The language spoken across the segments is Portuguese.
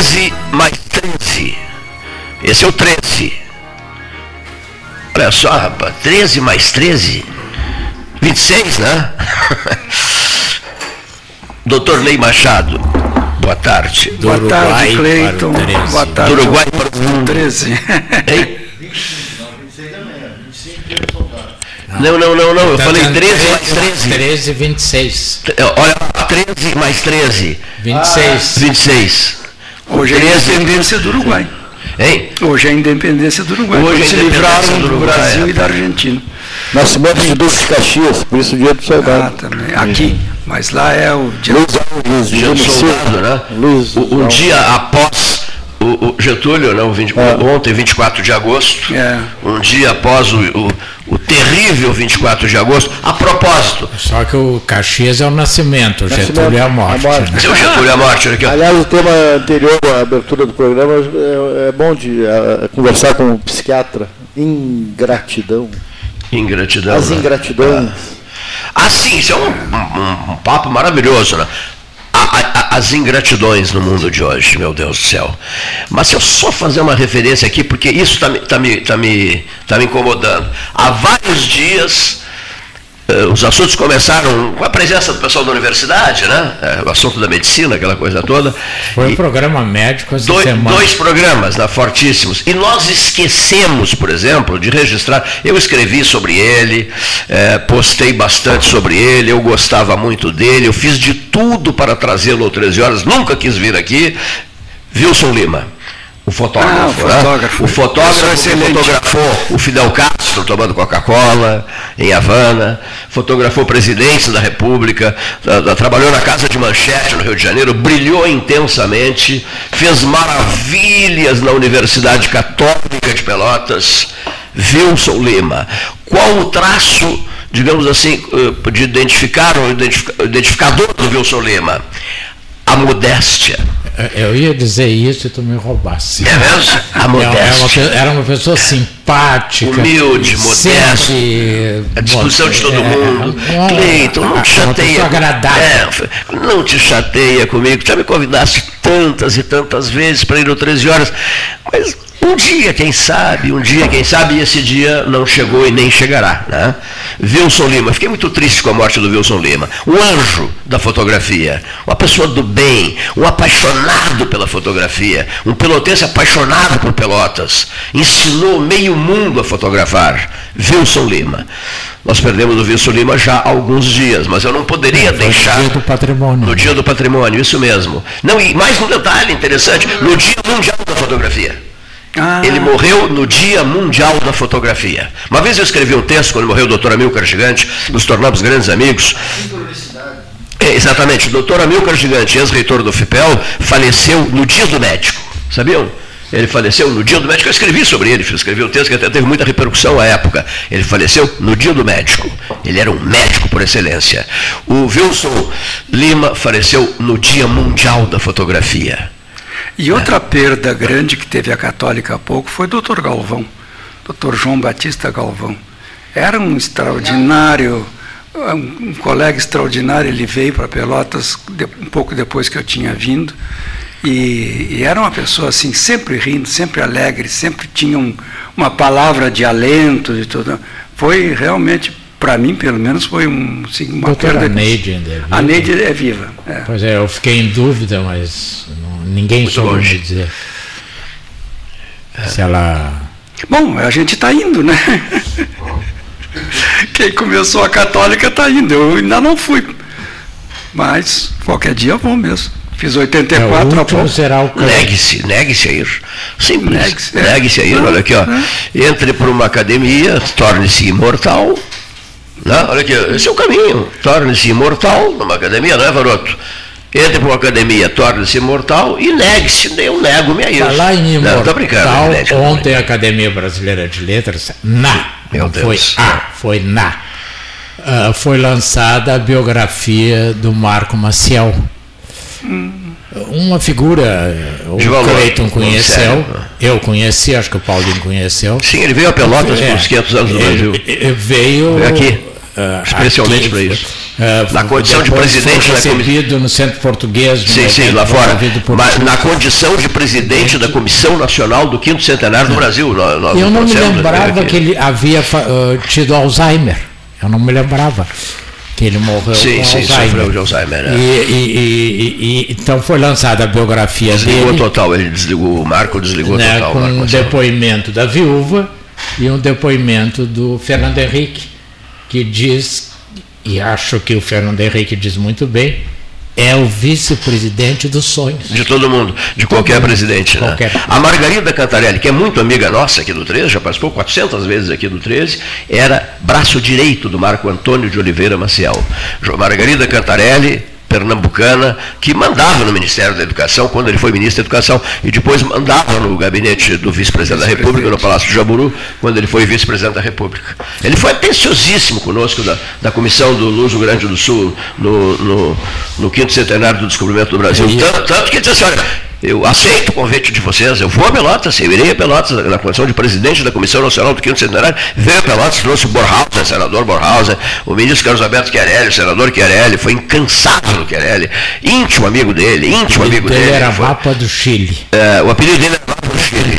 13 mais 13. Esse é o 13. Olha só, rapaz. 13 mais 13. 26, né? Doutor Ney Machado. Boa tarde. Do Boa Uruguai tarde, Cleiton. Boa tarde. Do Uruguai para o 13. Hein? Não, não, não, não. Eu tá falei 13 mais 13. 13, 26. Olha, 13 mais 13. 26. 26. Hoje é a independência do Uruguai. Hein? Hoje é a independência do Uruguai. Hoje é se livraram do, do Brasil é. e da Argentina. Nascimento de Duque de Caxias, por isso o dia do soldado. Ah, também. Aqui, mas lá é o dia, Luiz, Luiz, dia do soldado, né? Luiz, um dia após o, o Getúlio, né, o 20, é. ontem, 24 de agosto, é. um dia após o, o, o, terrível 24 de agosto. A propósito. Só que o Caxias é o nascimento, o Getúlio é a morte. A morte. Né? O Getúlio é a morte. Aqui, Aliás, o tema anterior à abertura do programa é, é bom de a, conversar com o psiquiatra. Ingratidão. Ingratidão. As né? ingratidões. Ah, sim, isso é um, um, um papo maravilhoso, né? As ingratidões no mundo de hoje, meu Deus do céu. Mas se eu só fazer uma referência aqui, porque isso está tá me, tá me, tá me incomodando. Há vários dias os assuntos começaram com a presença do pessoal da universidade, né? Eh, o assunto da medicina, aquela coisa toda. Foi um programa médico essa dois, semana. Dois programas, né, fortíssimos. E nós esquecemos, por exemplo, de registrar. Eu escrevi sobre ele, é, postei bastante sobre ele, eu gostava muito dele, eu fiz de tudo para trazê-lo às 13 horas, nunca quis vir aqui. Wilson Lima o fotógrafo. Ah, o fotógrafo. Né? O fotógrafo que fotografou o Fidel Castro tomando Coca-Cola em Havana, fotografou presidente da República, trabalhou na Casa de Manchete, no Rio de Janeiro, brilhou intensamente, fez maravilhas na Universidade Católica de Pelotas. Wilson Lima. Qual o traço, digamos assim, eh, de identificar, o identificador do Wilson Lima? A modéstia é, eu ia dizer isso e tu me roubasse. É mesmo? A modéstia. Era uma pessoa simpática. Humilde, modesta. A discussão de todo é, mundo. É, Cleiton, não te chateia. agradável. É, não te chateia comigo. Já me convidaste tantas e tantas vezes para ir no 13 horas. Mas um dia, quem sabe, um dia, quem sabe, e esse dia não chegou e nem chegará. Né? Wilson Lima, fiquei muito triste com a morte do Wilson Lima. Um anjo da fotografia, uma pessoa do bem, um apaixonado pela fotografia, um pelotense apaixonado por pelotas. Ensinou meio mundo a fotografar. Wilson Lima. Nós perdemos o Wilson Lima já há alguns dias, mas eu não poderia é, deixar. No dia do patrimônio. No dia do patrimônio, isso mesmo. Não, e mais um detalhe interessante, no Dia Mundial da Fotografia. Ah. Ele morreu no Dia Mundial da Fotografia. Uma vez eu escrevi um texto, quando morreu o doutor Amilcar Gigante, nos tornamos grandes amigos. É, exatamente, o doutor Amilcar Gigante, ex-reitor do FIPEL, faleceu no Dia do Médico. Sabiam? Ele faleceu no dia do médico. Eu escrevi sobre ele, escrevi um texto que até teve muita repercussão à época. Ele faleceu no dia do médico. Ele era um médico por excelência. O Wilson Lima faleceu no Dia Mundial da Fotografia. E outra perda grande que teve a Católica há pouco foi o Dr. Galvão, Dr. João Batista Galvão. Era um extraordinário, um, colega extraordinário, ele veio para Pelotas um pouco depois que eu tinha vindo. E, e, era uma pessoa assim, sempre rindo, sempre alegre, sempre tinha um, uma palavra de alento e tudo. Foi realmente, para mim, pelo menos, foi um, assim, uma Doutora perda. Neide ainda é viva? A Neide é viva. É. Pois é, eu fiquei em dúvida, mas não, ninguém Muito soube longe. dizer. Se ela. Bom, a gente está indo, né? Quem começou a católica está indo. Eu ainda não fui. Mas qualquer dia eu vou mesmo. Fiz É, 84 o há último pouco. será o Negue-se, negue-se a ir. Simples. Negue-se, é. Negue-se a ir, olha aqui, ó. Entre para uma academia, torne-se imortal. Né? Olha aqui, esse é o caminho. Torne-se imortal numa academia, não é, Varoto? Entre para uma academia, torne-se imortal e negue-se. Eu nego-me a isso. Falar em Não, imortal, brincando, gente. ontem a Academia Brasileira de Letras, na, Meu não Deus. foi a, foi na, ah, foi lançada a biografia do Marco Maciel. Uma figura, o De valor, Cleiton conheceu, sério. eu conheci, acho que o Paulinho conheceu. Sim, ele veio a Pelotas É, uns 500 anos do Brasil. Veio, Veio aqui, ah, especialmente para isso. ah, Na condição de presidente foi da comissão. recebido no Centro Português. Sim, sim, lá fora. Mas na condição de presidente da Comissão Nacional do Quinto Centenário do Brasil. Nós, nós Eu não me trouxemos lembrava que ele havia ah, tido Alzheimer. Eu não me lembrava que ele morreu Sim, com sim, Alzheimer. sofreu de Alzheimer. E, é. e- e- e- então foi lançada a biografia Desligou dele, total, ele desligou, o Marco desligou né, total. com um depoimento da viúva e um depoimento do Fernando Henrique, que diz, e acho que o Fernando Henrique diz muito bem, é o vice-presidente dos sonhos. De todo mundo, de qualquer mundo, presidente. Né? A Margarida Cantarelli, que é muito amiga nossa aqui do 13, já participou 400 vezes aqui do 13, era braço direito do Marco Antônio de Oliveira Maciel. Margarida Cantarelli, pernambucana, que mandava no Ministério da Educação, quando ele foi ministro da Educação, e depois mandava no gabinete do vice-presidente da República, no Palácio de Jaburu, quando ele foi vice-presidente da República. Ele foi atenciosíssimo conosco da, da Comissão do Luso Grande do Sul, no, no, no quinto centenário do descobrimento do Brasil. E- Tanto, tanto que disse assim, olha, eu aceito o convite de vocês, eu vou a Pelotas, eu irei a Pelotas na condição de presidente da Comissão Nacional do Quinto Centenário, veio a Pelotas, trouxe o Borhausen, senador Borhausen, o ministro Carlos Alberto Chiarelli, o senador Chiarelli, foi incansável no Chiarelli, íntimo amigo dele, íntimo amigo Ele dele. era foi- mapa do Chile. é, o apelido dele era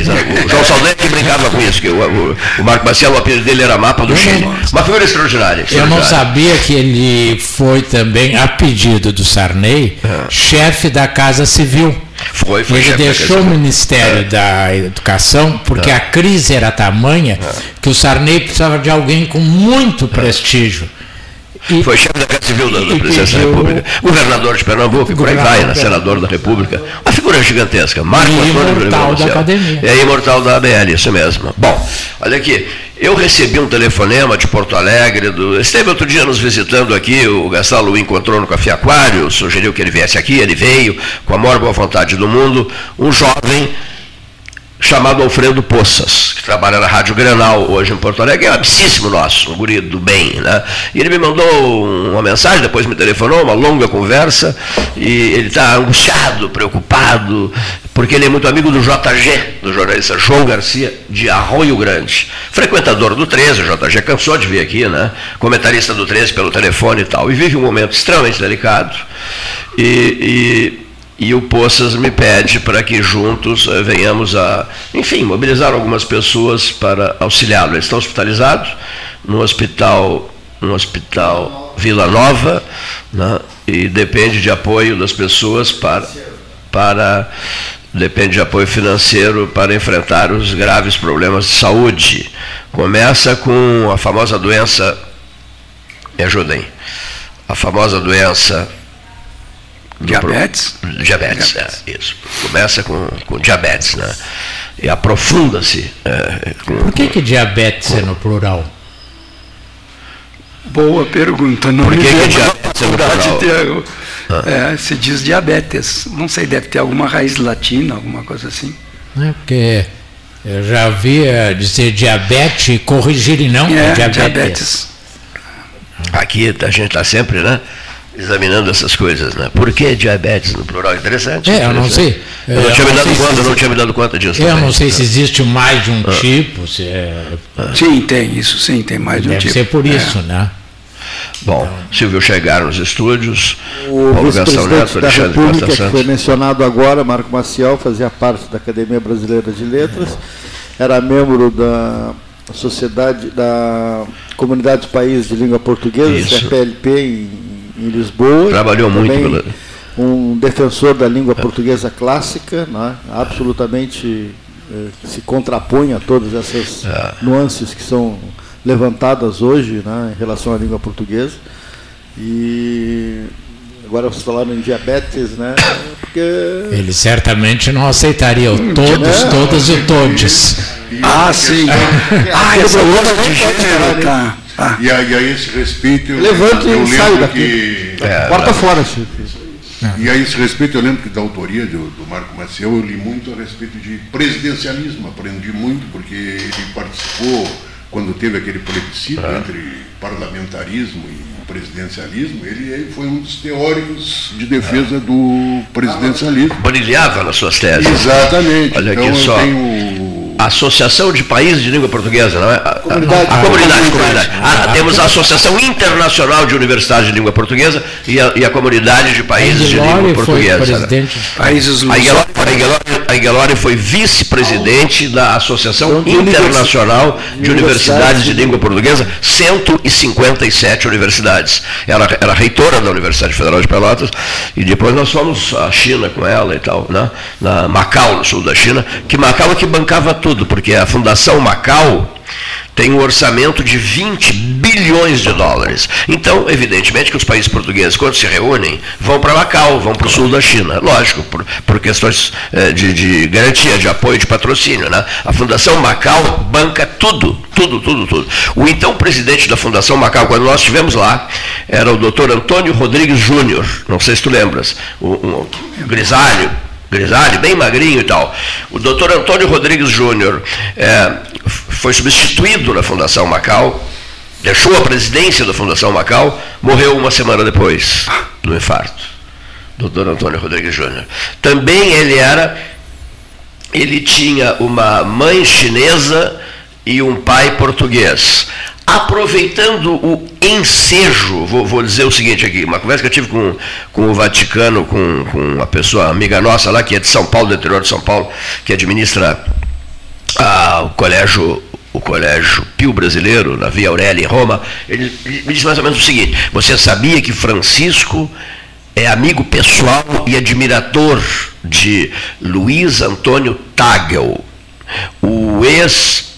Sabe? O João Saldanha que brincava com isso, que o, o, Marco Marcelo, o apelido dele era Mapa do Chile. Uma figura extraordinária. Eu não sabia que ele foi também, a pedido do Sarney, chefe da Casa Civil. Foi, foi Ele deixou o. Ministério da Educação porque a crise era tamanha que o Sarney precisava de alguém com muito prestígio. E Foi chefe da Casa Civil da, da Presidência da República, governador de Pernambuco, por aí vai, Governador né, de senador da República. Uma figura gigantesca. Marco Antônio imortal da academia. É imortal da ABL, isso mesmo. Bom, olha aqui. Eu recebi um telefonema de Porto Alegre, do, esteve outro dia nos visitando aqui, o Gastalo o encontrou no Café Aquário, sugeriu que ele viesse aqui, ele veio, com a maior boa vontade do mundo, um jovem chamado Alfredo Poças, que trabalha na Rádio Grenal hoje em Porto Alegre, é um amicíssimo nosso, um guri do bem, né? E ele me mandou uma mensagem, depois me telefonou, uma longa conversa, e ele está angustiado, preocupado, porque ele é muito amigo do JG, do jornalista João Garcia, de Arroio Grande. Frequentador do 13, o JG cansou de vir aqui, né? Comentarista do 13 pelo telefone e tal, e vive um momento extremamente delicado. E, e e o Poças me pede para que juntos eh, venhamos a, enfim, mobilizar algumas pessoas para auxiliá-lo. Ele está hospitalizado no hospital, no hospital Vila Nova, né, e depende de apoio das pessoas para, para depende de apoio financeiro para enfrentar os graves problemas de saúde. Começa com a famosa doença, me ajudem, a famosa doença do Diabetes? pro- Diabetes, é, isso. Começa com, com diabetes, né? E aprofunda-se. é, com- por que, que diabetes é no plural? Boa pergunta. Não Por que me que diabetes é no plural? ter- é, se diz diabetes. Não sei, deve ter alguma raiz latina, alguma coisa assim. Né? Porque eu já havia dizer diabetes e corrigir e não É, é, diabetes. diabetes. Aqui a gente está sempre, né? Examinando essas coisas, né? Por que diabetes no plural? Interessante. É, eu não interessante. sei. Eu não Eu tinha me dado conta, eu não tinha me dado conta disso. Eu também. não sei se existe mais de um tipo, se é, Sim, tem isso, sim, tem mais de um deve tipo. ser por É. isso, né? Bom, Silvio chegaram nos estúdios, O vice-presidente da Alexandre República, que foi mencionado agora, Marco Maciel, fazia parte da Academia Brasileira de Letras, era membro da Sociedade, da Comunidade dos Países de Língua Portuguesa, Isso. CPLP, em, em Lisboa. Trabalhou muito pela- Um defensor da língua portuguesa clássica, né, absolutamente eh, se contrapõe a todas essas É. nuances que são levantadas hoje né, em relação à língua portuguesa. E agora vocês falaram em diabetes, né? Porque Ele certamente não aceitaria o todos, Não. todas e todes. Ah, sim. ah, essa outra de gênero, tá. Tá. E a, e a esse respeito, eu, levanta eu e lembro daqui. que. É, Porta fora, Chico. E a esse respeito, eu lembro que da autoria do, do Marco Maciel, eu li muito a respeito de presidencialismo. Aprendi muito, porque ele participou quando teve aquele plebiscito entre parlamentarismo e presidencialismo. Ele, ele foi um dos teóricos de defesa do presidencialismo. Brilhava nas suas teses. Exatamente. Olha aqui então eu só. tenho. Associação de Países de Língua Portuguesa, não é? A, a- Comunidade. a comunidade, A comunidade. Ah, temos a Associação Internacional de Universidades de Língua Portuguesa e a, e a Comunidade de Países de Língua Portuguesa. né? presidente. Países A a a Aguilar foi vice-presidente da Associação De Internacional de de Universidades de. Língua Portuguesa, 157 universidades. Ela era reitora da Universidade Federal de Pelotas e depois nós fomos à China com ela e tal, né? na Macau, no sul da China, que Macau é que bancava tudo, porque a Fundação Macau tem um orçamento de 20 bilhões de dólares. Então, evidentemente que os países portugueses, quando se reúnem, vão para Macau, vão para o sul da China. Lógico, por, por questões eh, de, de garantia, de apoio, de patrocínio. Né? A Fundação Macau banca tudo, tudo, tudo, tudo. O então presidente da Fundação Macau, quando nós estivemos lá, era o doutor Antônio Rodrigues Júnior. Não sei se tu lembras. Um grisalho, grisalho, bem magrinho e tal. O doutor Antônio Rodrigues Júnior eh, foi substituído na Fundação Macau, deixou a presidência da Fundação Macau, morreu uma semana depois do infarto. Doutor Antônio Rodrigues Júnior. Também ele era, ele tinha uma mãe chinesa e um pai português. Aproveitando o ensejo, vou, vou dizer o seguinte aqui, uma conversa que eu tive com, com o Vaticano, com, com uma pessoa amiga nossa lá, que é de São Paulo, do interior de São Paulo, que administra ah, o colégio o colégio Pio Brasileiro, na Via Aurélia, em Roma, ele me disse mais ou menos o seguinte, você sabia que Francisco é amigo pessoal e admirador de Luiz Antônio Tagel, o ex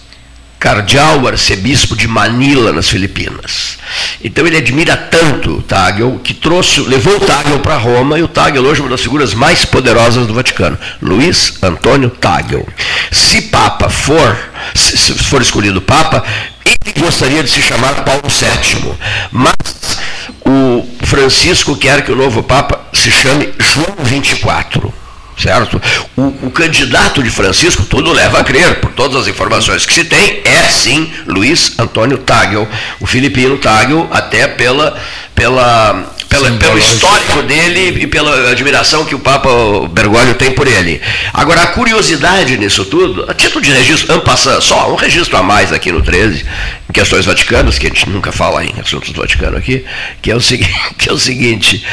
cardeal arcebispo de Manila, nas Filipinas. Então ele admira tanto o Tagel que trouxe, levou o Tagel para Roma e o Tagel hoje é uma das figuras mais poderosas do Vaticano. Luiz Antônio Tagel. Se Papa for, se for escolhido Papa, ele gostaria de se chamar Paulo VII. Mas o Francisco quer que o novo Papa se chame João 24 certo? O, o, candidato de Francisco, tudo leva a crer, por todas as informações que se tem, é sim Luiz Antônio Tagel, o filipino Tagel, até pela, pela, pela pelo histórico dele e pela admiração que o Papa Bergoglio tem por ele. Agora, a curiosidade nisso tudo, a título de registro, passando, só um registro a mais aqui no 13, em questões vaticanas, que a gente nunca fala em assuntos do Vaticano aqui, que é o, que é o seguinte,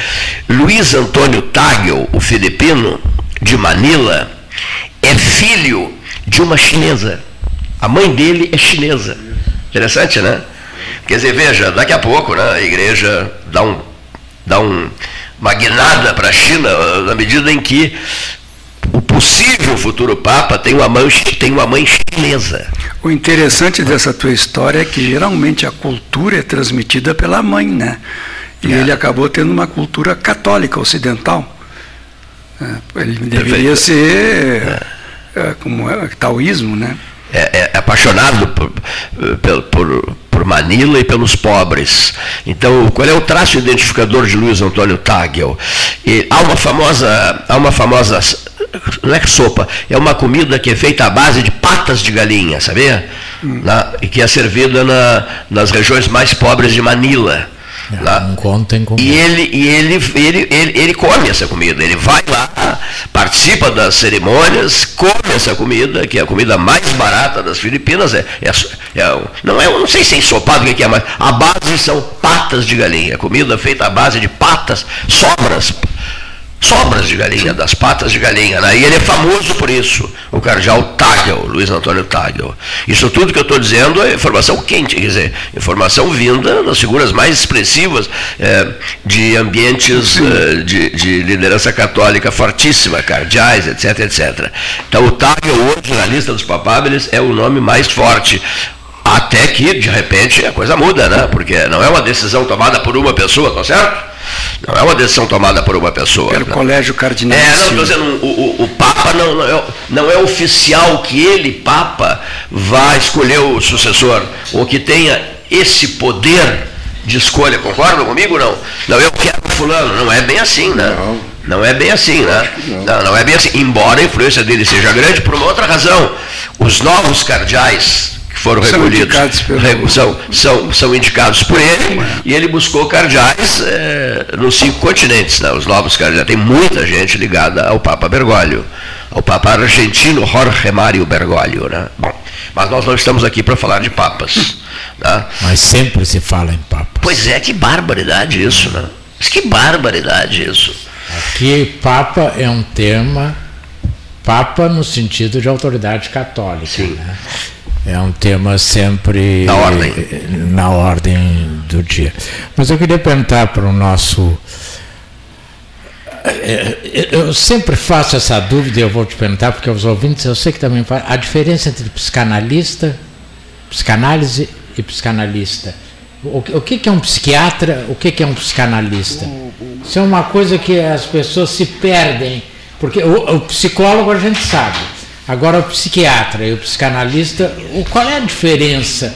Luiz Antônio Tagel, o filipino, de Manila é filho de uma chinesa. A mãe dele é chinesa. Interessante, né? Quer dizer, veja, daqui a pouco né, a igreja dá, um, dá um, uma guinada para a China na medida em que o possível futuro Papa tem uma, mãe, tem uma mãe chinesa. O interessante dessa tua história é que geralmente a cultura é transmitida pela mãe, né? E é. ele acabou tendo uma cultura católica ocidental. Ele deveria ser é. É, como é, taoísmo, né? É, é apaixonado por, por, por, por, Manila e pelos pobres. Então, qual é o traço identificador de Luiz Antônio Tagel? E há uma famosa, há uma famosa não é sopa, é uma comida que é feita à base de patas de galinha, sabia? Hum. Na, e que é servida na, nas regiões mais pobres de Manila. Lá. Não contem com e ele, e ele, ele, ele, ele come essa comida, ele vai lá, participa das cerimônias, come essa comida, que é a comida mais barata das Filipinas, é, é, é não é, não sei se é ensopado o que é, mas a base são patas de galinha, comida feita à base de patas, sobras, sobras de galinha, das patas de galinha. Né? E ele é famoso por isso, o cardeal Tagel, Luiz Antônio Tagel. Isso tudo que eu estou dizendo é informação quente, quer dizer, informação vinda das figuras mais expressivas é, de ambientes é, de, de, liderança católica fortíssima, cardeais, etc, etc. Então o Tagel hoje na lista dos papáveis é o nome mais forte. Até que, de repente, a coisa muda, né? Porque não é uma decisão tomada por uma pessoa, tá certo? Não é uma decisão tomada por uma pessoa. Pelo né? colégio cardinal. É, não, estou dizendo, o, o, o Papa não, não, é, não é oficial que ele, Papa, vá escolher o sucessor, ou que tenha esse poder de escolha. Concordam comigo não? Não, eu quero fulano. Não é bem assim, né? Não. Não é bem assim, né? Não. não. não, é bem assim. Embora a influência dele seja grande por uma outra razão. Os novos cardeais foram são recolhidos. Pelo... São, são, são indicados por ele e ele buscou cardeais é, nos cinco continentes, né, os novos cardeais. Tem muita gente ligada ao Papa Bergoglio, ao Papa argentino Jorge Mário Bergoglio. Né? Bom, mas nós não estamos aqui para falar de papas. Né? Mas sempre se fala em papas. Pois é, que barbaridade isso, né? Mas que barbaridade isso. Aqui, Papa é um tema, Papa no sentido de autoridade católica. Sim. Né? É um tema sempre na ordem. na ordem do dia. Mas eu queria perguntar para o nosso. É, é, eu sempre faço essa dúvida e eu vou te perguntar, porque os ouvintes eu sei que também fazem. A diferença entre psicanalista, psicanálise e psicanalista. O, que, é um psiquiatra? O que, é um psicanalista? Isso é uma coisa que as pessoas se perdem. Porque o psicólogo a gente sabe Agora o psiquiatra e o psicanalista, qual é a diferença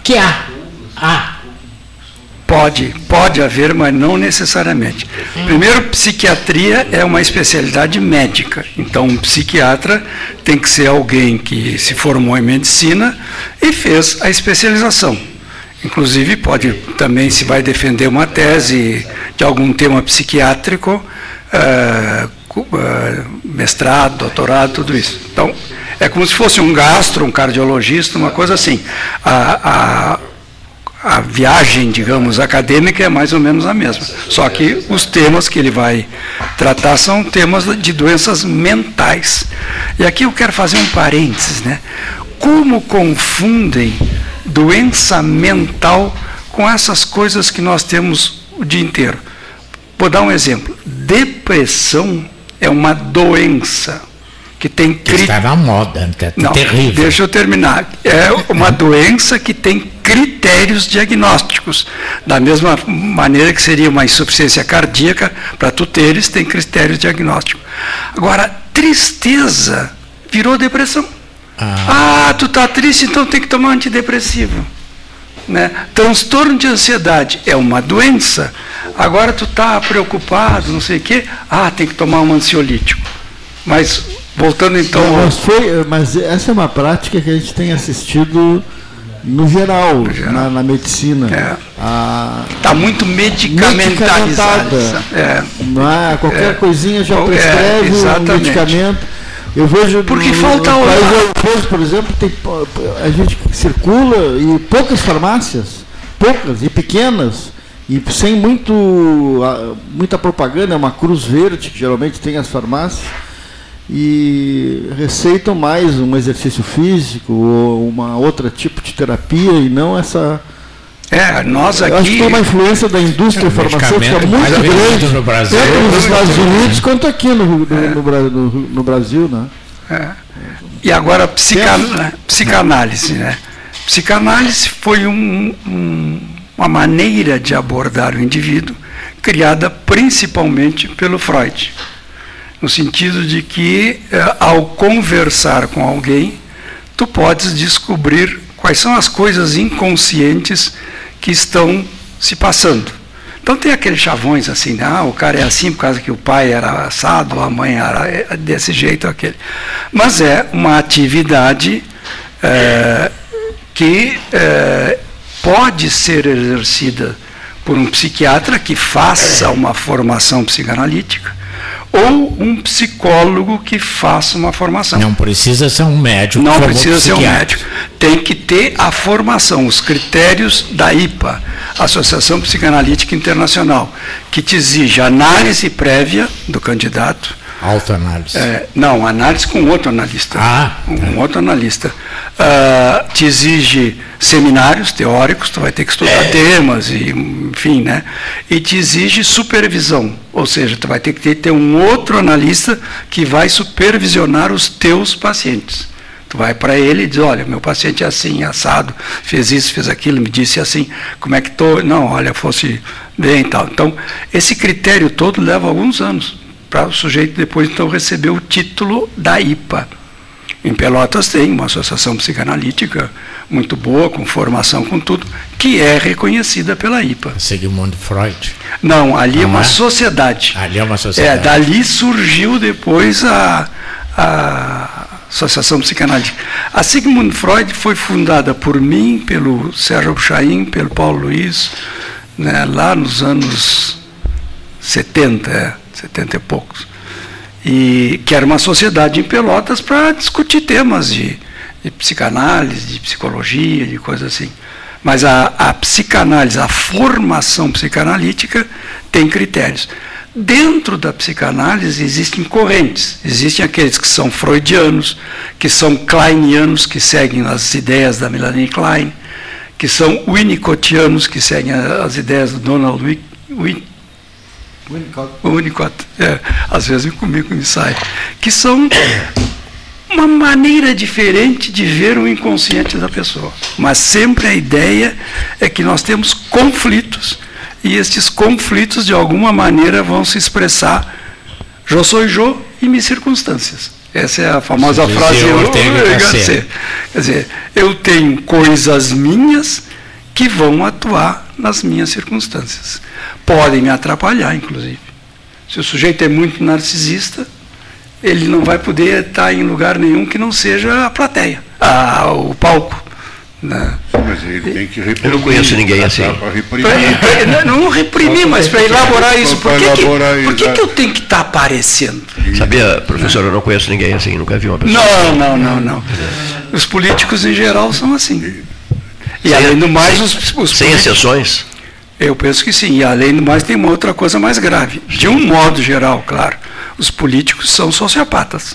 que há? Há. Pode, pode haver, mas não necessariamente. Primeiro, psiquiatria é uma especialidade médica. Então, um psiquiatra tem que ser alguém que se formou em medicina e fez a especialização. Inclusive, pode também, se vai defender uma tese de algum tema psiquiátrico, uh, mestrado, doutorado, tudo isso. Então, é como se fosse um gastro, um cardiologista, uma coisa assim. A, a, a viagem, digamos, acadêmica é mais ou menos a mesma. Só que os temas que ele vai tratar são temas de doenças mentais. E aqui eu quero fazer um parênteses, né? Como confundem doença mental com essas coisas que nós temos o dia inteiro? Vou dar um exemplo. Depressão é uma doença que tem cri... está na moda, é Não, terrível. Deixa eu terminar. É uma doença que tem critérios diagnósticos. Da mesma maneira que seria uma insuficiência cardíaca, para tu teres, tem critérios diagnósticos. Agora, tristeza virou depressão. Ah, ah tu está triste, então tem que tomar antidepressivo. Né? Transtorno de ansiedade é uma doença. Agora tu está preocupado, não sei o quê. Ah, tem que tomar um ansiolítico. Mas voltando então. Mas, foi, mas essa é uma prática que a gente tem assistido no geral, no geral. Na, na, medicina. Está é. muito medicamentalizada. É. Não é? Qualquer é. coisinha já é, prescreve um medicamento. Eu vejo porque no, falta no país europeus, por exemplo, tem, a gente circula e poucas farmácias, poucas e pequenas, e sem muito, muita propaganda, é uma cruz verde que geralmente tem as farmácias, e receitam mais um exercício físico ou uma outra tipo de terapia e não essa é, nós aqui. Eu acho que tem uma influência da indústria farmacêutica muito grande, no Brasil. tanto nos Estados Unidos quanto aqui no, no, é. no, no Brasil. Né? É. E agora, psican, psicanálise. Né? Psicanálise foi um, um, uma maneira de abordar o indivíduo criada principalmente pelo Freud. No sentido de que, eh, ao conversar com alguém, tu podes descobrir quais são as coisas inconscientes que estão se passando. Então tem aqueles chavões assim, né? ah, o cara é assim por causa que o pai era assado, a mãe era é, desse jeito aquele. Mas é uma atividade é, que é, pode ser exercida por um psiquiatra que faça uma formação psicanalítica ou um psicólogo que faça uma formação. Não precisa ser um médico. Não precisa ser um médico. Tem que ter a formação, os critérios da IPA, Associação Psicanalítica Internacional, que te exige análise prévia do candidato. Autoanálise. É, não, análise com outro analista. Ah, um outro analista. Uh, te exige seminários teóricos, tu vai ter que estudar é. temas, e, enfim, né? E te exige supervisão, ou seja, tu vai ter que ter, ter um outro analista que vai supervisionar os teus pacientes. Tu vai para ele e diz, olha, meu paciente é assim, assado, fez isso, fez aquilo, me disse assim, como é que estou? Não, olha, fosse bem e tal. Então, esse critério todo leva alguns anos para o sujeito depois então receber o título da IPA. Em Pelotas tem uma associação psicanalítica muito boa, com formação, com tudo, que é reconhecida pela IPA. Sigmund Freud. Não, ali é Não é uma é? sociedade. Ali é uma sociedade. É, dali surgiu depois a, a Associação Psicanalítica. A Sigmund Freud foi fundada por mim, pelo Sérgio Buchaim, pelo Paulo Luiz, né, lá nos anos 70, é, 70 e poucos e que era uma sociedade em Pelotas para discutir temas de, de, psicanálise, de psicologia, de coisas assim. Mas a, a psicanálise, a formação psicanalítica tem critérios. Dentro da psicanálise existem correntes. Existem aqueles que são freudianos, que são kleinianos, que seguem as ideias da Melanie Klein, que são winnicottianos, que seguem as ideias do Donald Winnicott, Winnicott. Winnicott, é, às vezes comigo me sai. Que são uma maneira diferente de ver o inconsciente da pessoa. Mas sempre a ideia é que nós temos conflitos e estes conflitos de alguma maneira vão se expressar eu sou eu e minhas circunstâncias. Essa é a famosa frase Ortega Quer dizer, eu tenho coisas minhas que vão atuar nas minhas circunstâncias podem me atrapalhar, inclusive. Se o sujeito é muito narcisista, ele não vai poder estar em lugar nenhum que não seja a plateia, a, o palco. Né? Mas ele tem que reprimir. Eu não conheço ninguém assim. Pra, não, não reprimir, mas para elaborar isso. Por, que, que, por que, que eu tenho que estar aparecendo? Sabia, professor, eu não conheço ninguém assim, nunca vi uma pessoa. Não, não, não, não. Os políticos em geral são assim. E além do mais, os, os Sem exceções? Eu penso que sim. E além do mais, tem uma outra coisa mais grave. De um modo geral, claro, os políticos são sociopatas.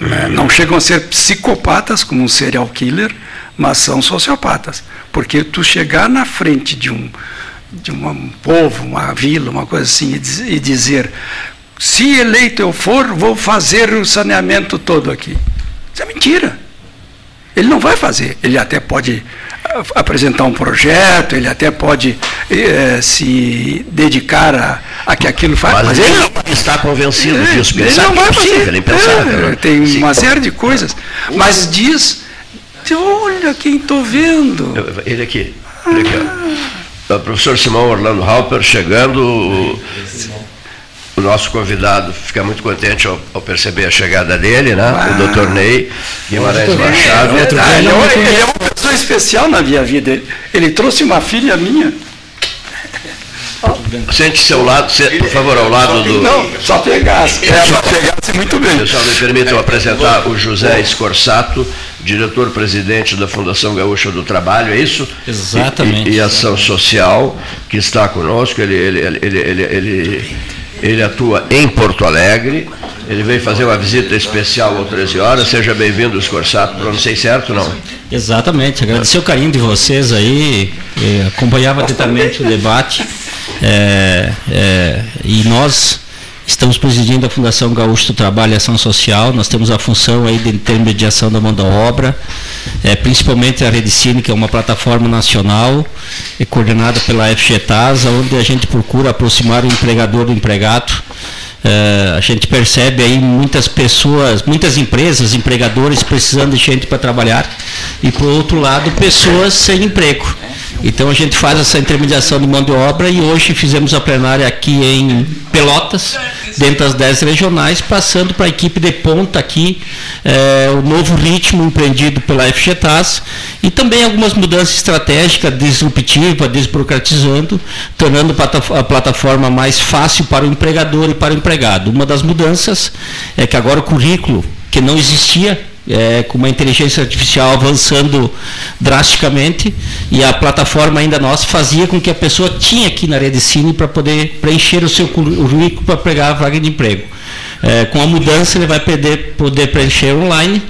Né? Não chegam a ser psicopatas, como um serial killer, mas são sociopatas. Porque tu chegar na frente de um, de um povo, uma vila, uma coisa assim, e dizer: se eleito eu for, vou fazer o saneamento todo aqui. Isso é mentira. Ele não vai fazer. Ele até pode apresentar um projeto, ele até pode eh, se dedicar a, a, que aquilo faz. Mas, mas ele não está convencido é, disso. Ele não vai é fazer. É, é, tem Sim. uma série de coisas. Mas diz, olha quem estou vendo. Ele aqui. Ele aqui O professor Simão Orlando Halper chegando o nosso convidado fica muito contente ao, ao perceber a chegada dele, né? Ah. O doutor Ney Guimarães Machado. É, ah, ele, é, ele é uma pessoa especial na minha vida. Ele, ele trouxe uma filha minha. Sente-se ao lado, por favor, ao lado do. Não, só pegasse. É, só pegasse muito bem. Pessoal, me permitam apresentar o José Escorsato, diretor-presidente da Fundação Gaúcha do Trabalho, é isso? Exatamente. E, e ação social, que está conosco. Ele, ele, ele, ele, ele ele atua em Porto Alegre. Ele veio fazer uma visita especial às 13 horas. Seja bem-vindo, Escorsato. Pronunciei certo não? Exatamente. Agradecer o carinho de vocês aí. acompanhava atentamente o debate. É, é, e nós estamos presidindo a Fundação Gaúcho do Trabalho e Ação Social. Nós temos a função aí de intermediação da mão da obra é, principalmente a Redicine, que é uma plataforma nacional é coordenada pela FGTAS, onde a gente procura aproximar o empregador do empregado. É, a gente percebe aí muitas pessoas, muitas empresas, empregadores precisando de gente para trabalhar e, por outro lado, pessoas sem emprego. Então a gente faz essa intermediação de mão de obra e hoje fizemos a plenária aqui em Pelotas, dentro das 10 regionais, passando para a equipe de ponta aqui, é, o novo ritmo empreendido pela FGTAS e também algumas mudanças estratégicas, disruptivas, desburocratizando, tornando a plataforma mais fácil para o empregador e para o empregado. Uma das mudanças é que agora o currículo, que não existia é, com uma inteligência artificial avançando drasticamente e a plataforma ainda nossa fazia com que a pessoa tinha aqui na rede Cine para poder preencher o seu currículo para pegar a vaga de emprego. É, com a mudança ele vai poder, poder preencher online,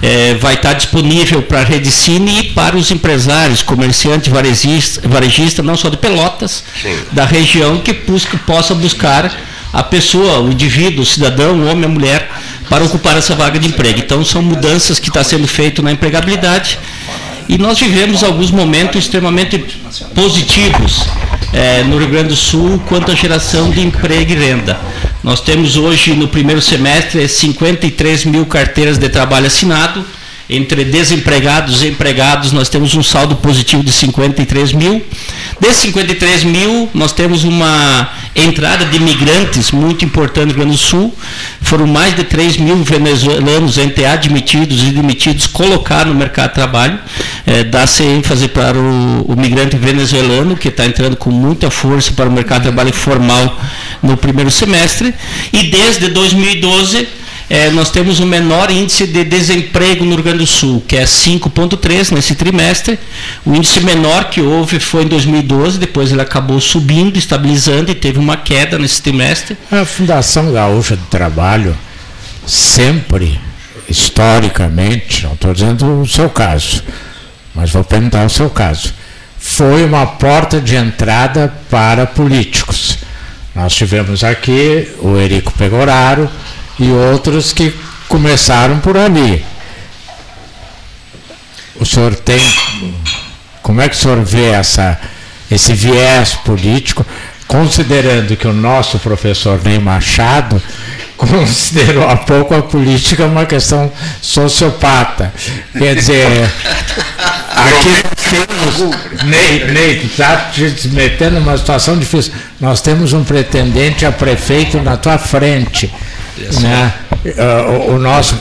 é, vai estar disponível para a rede Cine e para os empresários, comerciantes, varejistas, varejista, não só de Pelotas, Sim. da região que busca, possa buscar a pessoa, o indivíduo, o cidadão, o homem, a mulher, para ocupar essa vaga de emprego. Então, são mudanças que está sendo feito na empregabilidade. E nós vivemos alguns momentos extremamente positivos é, no Rio Grande do Sul quanto à geração de emprego e renda. Nós temos hoje, no primeiro semestre, 53 mil carteiras de trabalho assinado, entre desempregados e empregados, nós temos um saldo positivo de 53 mil. Desses 53 mil, nós temos uma entrada de imigrantes muito importante no Rio Grande do Sul. Foram mais de 3 mil venezuelanos entre admitidos e demitidos colocados no mercado de trabalho. É, Dá-se ênfase para o, o migrante venezuelano, que está entrando com muita força para o mercado de trabalho formal no primeiro semestre. E desde 2012, é, nós temos o menor índice de desemprego no Rio Grande do Sul, que é 5,3 nesse trimestre. O índice menor que houve foi em 2012, depois ele acabou subindo, estabilizando e teve uma queda nesse trimestre. A Fundação Gaúcha do Trabalho sempre, historicamente, não estou dizendo o seu caso, mas vou perguntar o seu caso, foi uma porta de entrada para políticos. Nós tivemos aqui o Erico Pegoraro, e outros que começaram por ali. O senhor tem. Como é que o senhor vê essa, esse viés político, considerando que o nosso professor Ney Machado considerou há pouco a política uma questão sociopata. Quer dizer, aqui nós temos. Ney, Ney, está te metendo numa situação difícil. Nós temos um pretendente a prefeito na tua frente né? Uh, o nosso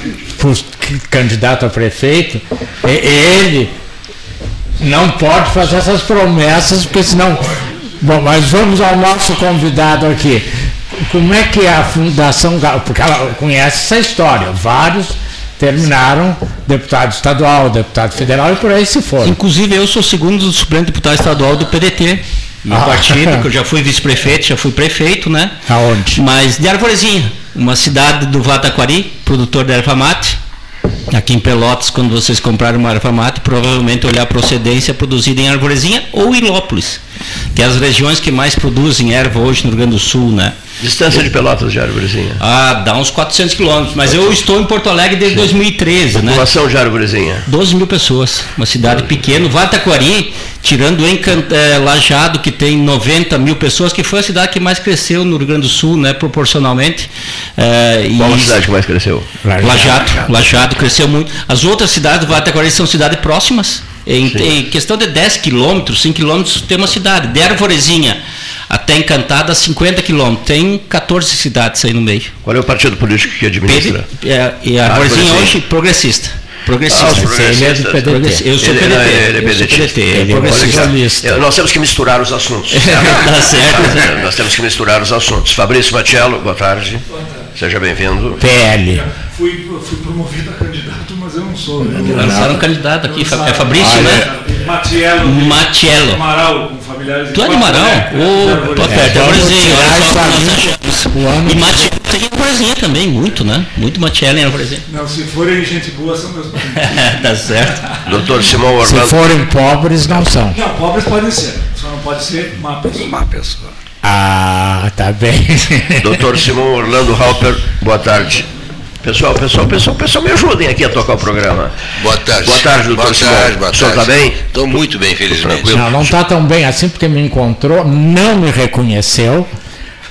candidato a prefeito, ele não pode fazer essas promessas, porque senão. Bom, mas vamos ao nosso convidado aqui. Como é que é a Fundação Porque ela conhece essa história, vários terminaram deputado estadual, deputado federal e por aí se foram. Inclusive eu sou segundo suplente deputado estadual do PDT, meu ah. partido, que eu já fui vice-prefeito, já fui prefeito, né? Aonde? Mas de Arvorezinha uma cidade do Vataquari, produtor de erva mate. Aqui em Pelotas, quando vocês comprarem uma erva mate, provavelmente olhar a procedência produzida em Arvorezinha ou Ilópolis, que é as regiões que mais produzem erva hoje no Rio Grande do Sul, né? Distância de Pelotas de Arvorezinha? Ah, dá uns 400 quilômetros, mas eu estou em Porto Alegre desde Sim. 2013, População né? População de Arvorezinha? 12 mil pessoas, uma cidade pequena. Vataquari, tirando Encant é, Lajado, que tem 90 mil pessoas, que foi a cidade que mais cresceu no Rio Grande do Sul, né, proporcionalmente. É, Qual a cidade que mais cresceu? Lajado. Lajado cresceu muito. As outras cidades do Vataquari são cidades próximas. Em, em, questão de 10 quilômetros, 5 quilômetros, tem uma cidade. De Arvorezinha até Encantada, 50 quilômetros. Tem 14 cidades aí no meio. Qual é o partido político que administra? é, e Arvorezinha hoje, progressista. Progressista. Ah, ele é do PDT. Eu sou ele, PDT. Ele é PDT. Ele é progressista. Nós temos que misturar os assuntos. Tá certo. Nós temos que misturar os assuntos. Fabrício Matiello, boa tarde. Seja bem-vindo. PL. Fui, fui promovido a candidato, mas eu não sou. Né? Lançaram um candidato aqui, é Fabrício, ah, né? É. Matiello. Matiello. Amaral, com familiares Tu é de Amaral? Ô, tô perto, Arvorezinha. E Matiello tem Arvorezinha também, muito, né? Muito Matiello em Arvorezinha. Não, se forem gente boa, são meus Tá certo. Doutor Simão Orlando. Se forem pobres, não são. Não, pobres podem ser. Só não pode ser má pessoa. Má pessoa. Ah, tá bem. Doutor Simão Orlando Halper, boa tarde. Pessoal, pessoal, pessoal, pessoal, me ajudem aqui a tocar o programa. Boa tarde. Boa tarde, doutor boa Simão. Tarde, boa o senhor está bem? Estou muito bem, felizmente. Não, não está tão bem assim porque me encontrou, não me reconheceu.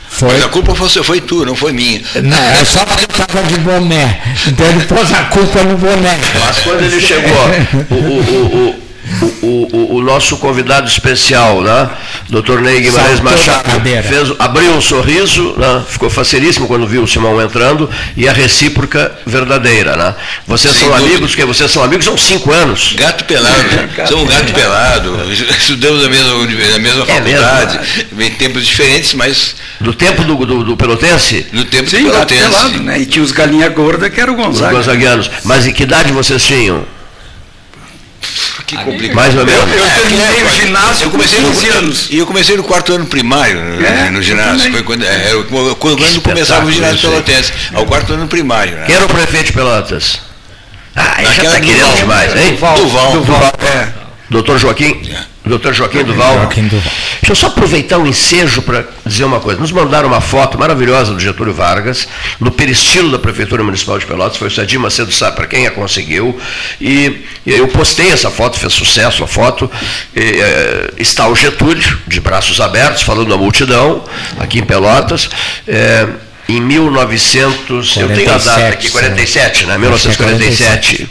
Foi... Mas a culpa foi, foi tu, não foi minha. Não, é só porque eu estava de boné. Então ele pôs a culpa no boné. Mas quando ele chegou, o, o, o, o, o, o nosso convidado especial, né? Dr. Ney Guimarães Machado, fez, abriu um sorriso, né? ficou facilíssimo quando viu o Simão entrando, e a recíproca verdadeira. Né? Vocês Sem são dúvida. amigos, que vocês são amigos há cinco anos. Gato pelado, somos um gato pelado, estudamos na mesma, na mesma É mesmo? faculdade, em tempos diferentes, mas Do tempo do, do, do Pelotense? no tempo Sim, do gato Pelotense. pelado, né? E tinha os galinha gorda que era o Os Gonzaga. gonzaguianos. Mas em que idade vocês tinham? Que complicado. Mais ou menos. Eu terminei o ginásio Eu com comecei no 15 anos. E eu comecei no quarto ano primário no, É, no eu ginásio. Foi quando, é, era quando quando começava o ginásio pelotense, ao quarto ano primário. Né? Quem era o prefeito de Pelotas? Ah, aí já está querendo Duval. demais, hein? Duval. Duval, é. Doutor Joaquim? Doutor Joaquim Duval. Joaquim Duval. Deixa eu só aproveitar o ensejo para dizer uma coisa. Nos mandaram uma foto maravilhosa do Getúlio Vargas, no peristilo da Prefeitura Municipal de Pelotas, foi o Sadim Macedo sabe para quem a conseguiu. E eu postei essa foto, fez sucesso a foto. E, eh, está o Getúlio, de braços abertos, falando à multidão, aqui em Pelotas. Eh, em 1900, eu tenho a data aqui, 47, né? 1947.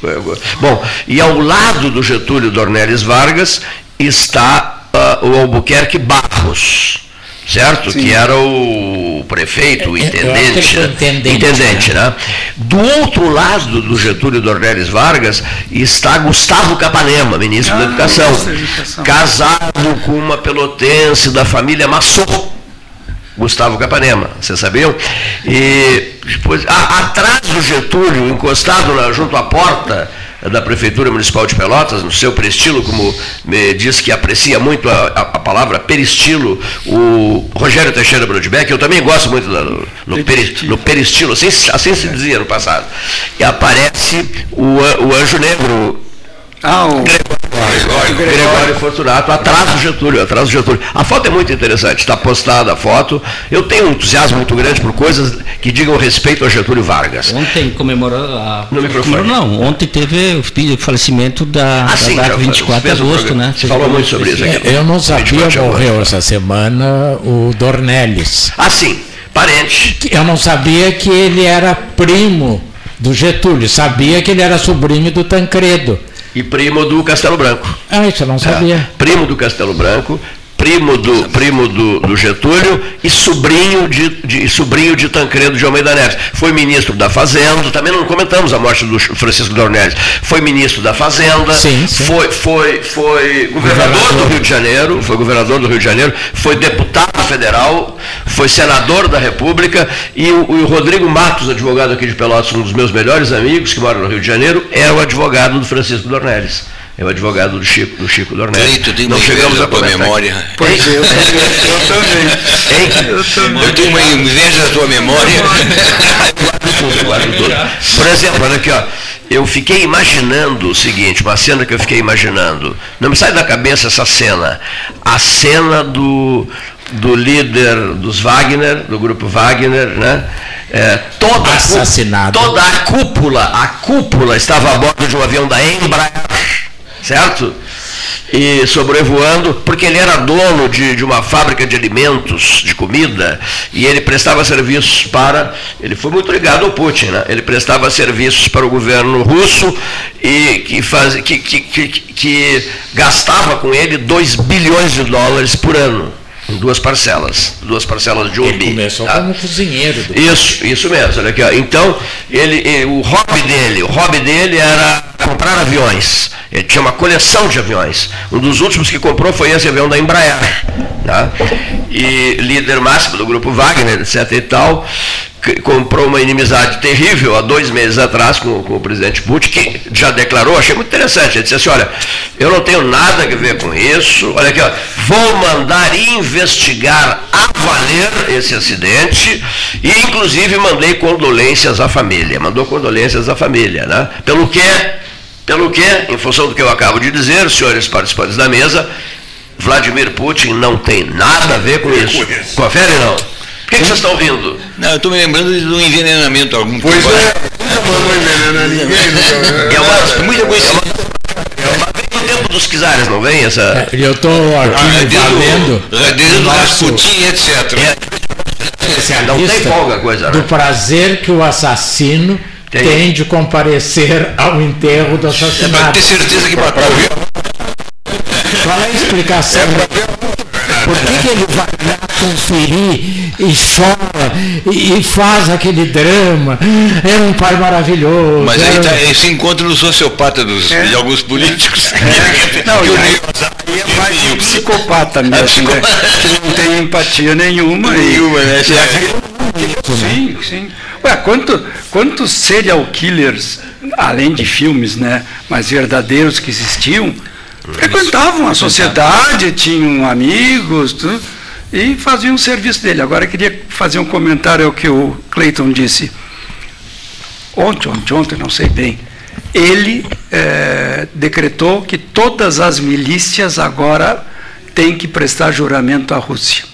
Bom, e ao lado do Getúlio Dornelles Vargas está ah, o Albuquerque Barros, certo? Que era o prefeito, o É, que ele intendente. né? intendente, Intendente, né? Do outro lado do Getúlio Dornelles Vargas está Gustavo Capanema, ministro da Ah, Educação, ministro da Educação. casado com uma pelotense da família Massot. Gustavo Capanema, vocês sabiam? E depois, a- atrás do Getúlio, encostado na- junto à porta da Prefeitura Municipal de Pelotas, no seu peristilo, como me diz que aprecia muito a, a- a palavra peristilo, o Rogério Teixeira Brodbeck, eu também gosto muito da- no, no, peri- no peristilo, assim, se- assim se dizia no passado. E aparece o, o Anjo Negro, Ah, o Gregório, Gregório Fortunato, atrás do Getúlio, atrás do Getúlio. A foto é muito interessante, está postada a foto. Eu tenho um entusiasmo muito grande por coisas que digam respeito a Getúlio Vargas. Ontem comemorou a. No microfone. não, ontem teve o falecimento da, Ah, da sim, data já 24 de agosto, programa. né? Você falou muito sobre isso aqui. Eu não sabia, 24 de agosto. morreu essa semana o Dornelles. Ah, sim, parente. Eu não sabia que ele era primo do Getúlio, sabia que ele era sobrinho do Tancredo. E primo do Castelo Branco. Ah, isso eu não sabia. É, primo do Castelo Branco, primo do, primo do, do Getúlio e sobrinho de, de- sobrinho de Tancredo de Almeida Neves. Foi ministro da Fazenda, também não comentamos a morte do Francisco Dornelles. Foi ministro da Fazenda, Sim, sim. Foi, foi, foi governador Governador. do Rio de Janeiro, foi governador do Rio de Janeiro, foi deputado federal, foi senador da República e o, o Rodrigo Matos, advogado aqui de Pelotas, um dos meus melhores amigos que mora no Rio de Janeiro, é o advogado do Francisco Dornelles. É o advogado do Chico, do Chico. Cleito, tem Não uma chegamos a tua memória. Pois é, eu também. Eu também. Eu tenho uma inveja da tua memória. tudo, guardo tudo. Por exemplo, olha aqui, ó. Eu fiquei imaginando o seguinte, uma cena que eu fiquei imaginando. Não me sai da cabeça essa cena. A cena do, do líder dos Wagner, do grupo Wagner, né? É, toda, Assassinado. toda a cúpula, a cúpula estava a bordo de um avião da Embraer, certo? e sobrevoando, porque ele era dono de, de uma fábrica de alimentos, de comida, e ele prestava serviços para. Ele foi muito ligado ao Putin, né? ele prestava serviços para o governo russo e que, faz, que, que, que, que gastava com ele 2 bilhões de dólares por ano. Duas parcelas, duas parcelas de um Ele começou tá? como cozinheiro. Do... Isso, isso mesmo. Olha aqui, ó. Então, ele, o hobby dele, o hobby dele era comprar aviões. Ele tinha uma coleção de aviões. Um dos últimos que comprou foi esse avião da Embraer. Tá? E líder máximo do grupo Wagner, etc. e tal, comprou uma inimizade terrível há dois meses atrás com, com o presidente Putin, que já declarou, achei muito interessante. Ele disse assim: olha, eu não tenho nada a ver com isso. Olha aqui, ó, vou mandar investigar a valer esse acidente e, inclusive, mandei condolências à família. Mandou condolências à família, né? Pelo que, pelo que, em função do que eu acabo de dizer, senhores participantes da mesa, Vladimir Putin não tem nada a ver com isso. Confere não? Por que, que vocês estão rindo? Não, eu estou me lembrando de um envenenamento algum Pois tempo é, mandou envenenar ninguém. É uma, muita coisa. É uma, vem do tempo dos czares, não vem essa? Eu estou aqui Ah, valendo desde o- desde o nosso Rasputin, etc. Não tem folga coisa, do né? prazer que o assassino Tem. tem, de comparecer ao enterro do É para ter certeza que matou. qual é a explicação? Por que, que ele vai lá conferir e chora e, e faz aquele drama? Era um pai maravilhoso. Mas aí tá, esse encontro no sociopata dos, É. de alguns políticos. Não, Que e o aí, aí é mais um psicopata mesmo, né? que não tem empatia nenhuma. e- Nenhuma, né? Sim, sim. Ué, quanto, quantos serial killers, além de filmes, né, mas verdadeiros que existiam, frequentavam a sociedade, tinham amigos tudo, e faziam o serviço dele. Agora eu queria fazer um comentário ao que o Clayton disse. Ontem, ontem, ontem, não sei bem. Ele eh, decretou que todas as milícias agora têm que prestar juramento à Rússia.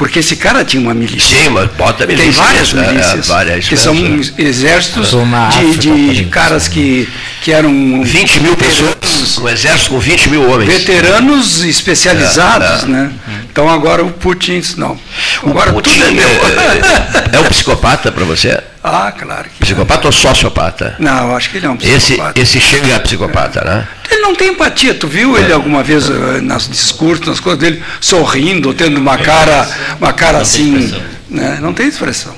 Porque esse cara tinha uma milícia. Sim, mas bota Tem milícia. várias é, é, milícias, várias que são mesmo, é. exércitos de, África, de exemplo. caras que, que eram 20 mil pessoas, um exército com 20 mil homens. veteranos especializados, É, é. né? Então agora o Putin, não. Agora Putin tudo é meu. é, é um psicopata para você? ah, claro que Psicopata ou sociopata? não. eu acho que ele é um Esse, psicopata. esse chega a psicopata, né? Ele não tem empatia. Tu viu ele alguma vez eh, nas discursos, nas coisas dele, sorrindo, tendo uma cara, uma cara assim, né? Não tem expressão.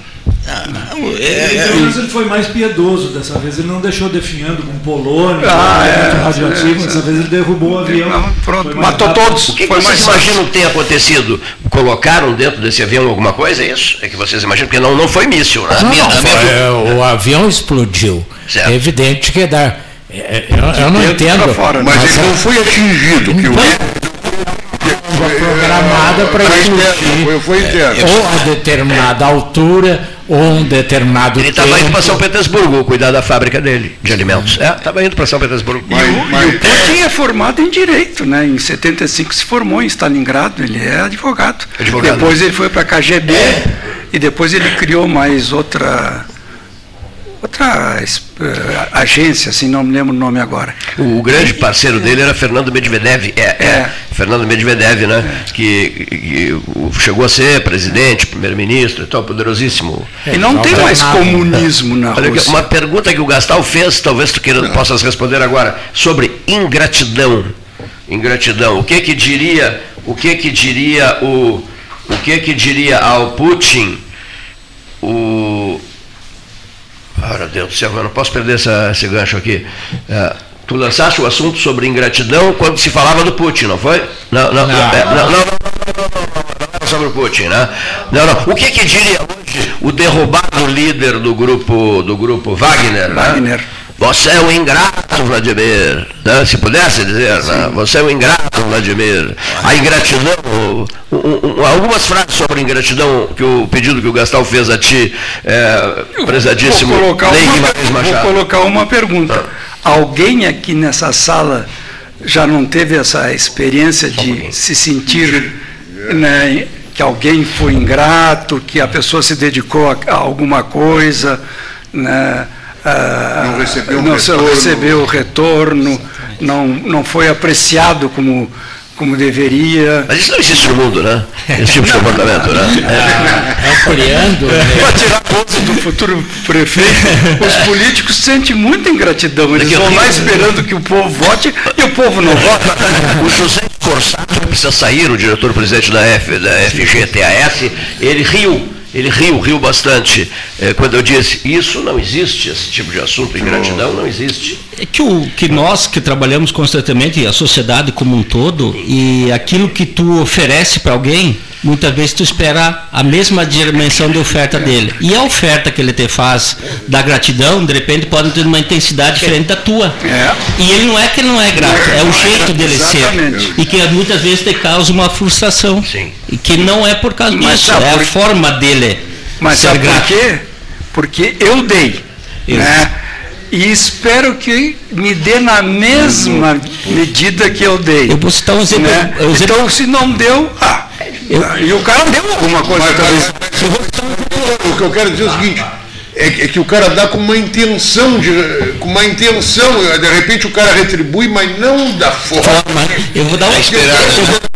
Ele, pelo menos ele foi mais piedoso dessa vez. Ele não deixou definhando com polônia, Ah, é, radioativo. é, Dessa vez ele derrubou o avião. Não, pronto, matou rápido. todos. O que, que vocês imaginam que tenha acontecido? Colocaram dentro desse avião alguma coisa? É isso? É que vocês imaginam? Porque não, não foi míssil, né? Não, minha- não, a minha- foi- é, o avião explodiu. Certo. É evidente que dá. é, Eu, eu não dentro entendo. fora, Mas né? ele não foi atingido. Que o, programada para foi explodir foi, foi interno. ou a determinada altura ou um determinado Ele tempo. estava indo para São Petersburgo cuidar da fábrica dele, de alimentos. É, estava indo para São Petersburgo. E o, e o Putin é formado em direito, né? Em 75 se formou em Stalingrado, ele é advogado. Advogado. Depois ele foi para a KGB e depois ele criou mais outra outra eh, agência, assim, não me lembro o nome agora. O, o grande parceiro dele era Fernando Medvedev. É, é. É. Fernando Medvedev, né? Que, que o- chegou a ser presidente, primeiro-ministro e tal, poderosíssimo. E não tem não mais nada. comunismo na Olha Rússia. uma pergunta que o Gastal fez, talvez tu queira, possas responder agora, sobre ingratidão. Ingratidão. O que que diria, o que que diria o, o que que diria ao Putin o ah, meu Deus do céu, eu não posso perder essa, esse gancho aqui. É, tu lançaste o assunto sobre ingratidão quando se falava do Putin, não foi? Não, não, não, é, não, não, não, não, não, sobre o Putin, né? Não, não. O que que diria hoje o derrubado líder do grupo do grupo Wagner? né? Você é um ingrato, Vladimir. né? Se pudesse dizer, né? você é um ingrato, Vladimir. A ingratidão, um- um- um- algumas frases sobre ingratidão que o pedido que o Gastal fez a ti, é, prezadíssimo Vou colocar, uma, vou colocar uma pergunta. Alguém aqui nessa sala já não teve essa experiência de se sentir né, que alguém foi ingrato, que a pessoa se dedicou a, a alguma coisa, né, ah, Não recebeu não retorno. recebeu o retorno, não, não foi apreciado como, como deveria. Mas isso não existe no mundo, né? Esse tipo de comportamento, né? ampliando né? Para tirar pontos do futuro prefeito, os políticos sentem muita ingratidão. Eles Daqui a vão lá esperando que o povo vote e o povo não vota. O José Corsato, que precisa sair, o diretor-presidente da, F, da FGTAS, ele riu, ele riu, riu bastante, eh, quando eu disse, isso não existe, esse tipo de assunto, ingratidão não existe. É que, o, que nós que trabalhamos constantemente, a sociedade como um todo, e aquilo que tu oferece para alguém, muitas vezes tu espera a mesma dimensão de oferta dele. E a oferta que ele te faz da gratidão, de repente, pode ter uma intensidade diferente da tua. É. E ele não é que ele não é grato, é o jeito dele Exatamente. ser. E que muitas vezes te causa uma frustração. Sim. E que não é por causa Mas disso, é a por- forma dele Mas ser sabe por grato. quê? Porque eu dei. Né? E espero que me dê na mesma medida que eu dei. Eu vou citar um exemplo. né? exemplo- Então, se não deu, ah, e o cara deu alguma coisa Mas, mas- o que eu quero dizer é o seguinte, é, que- é que o cara dá com uma intenção, de, com uma intenção, de repente o cara retribui, mas não da forma. Eu vou dar um, eu vou-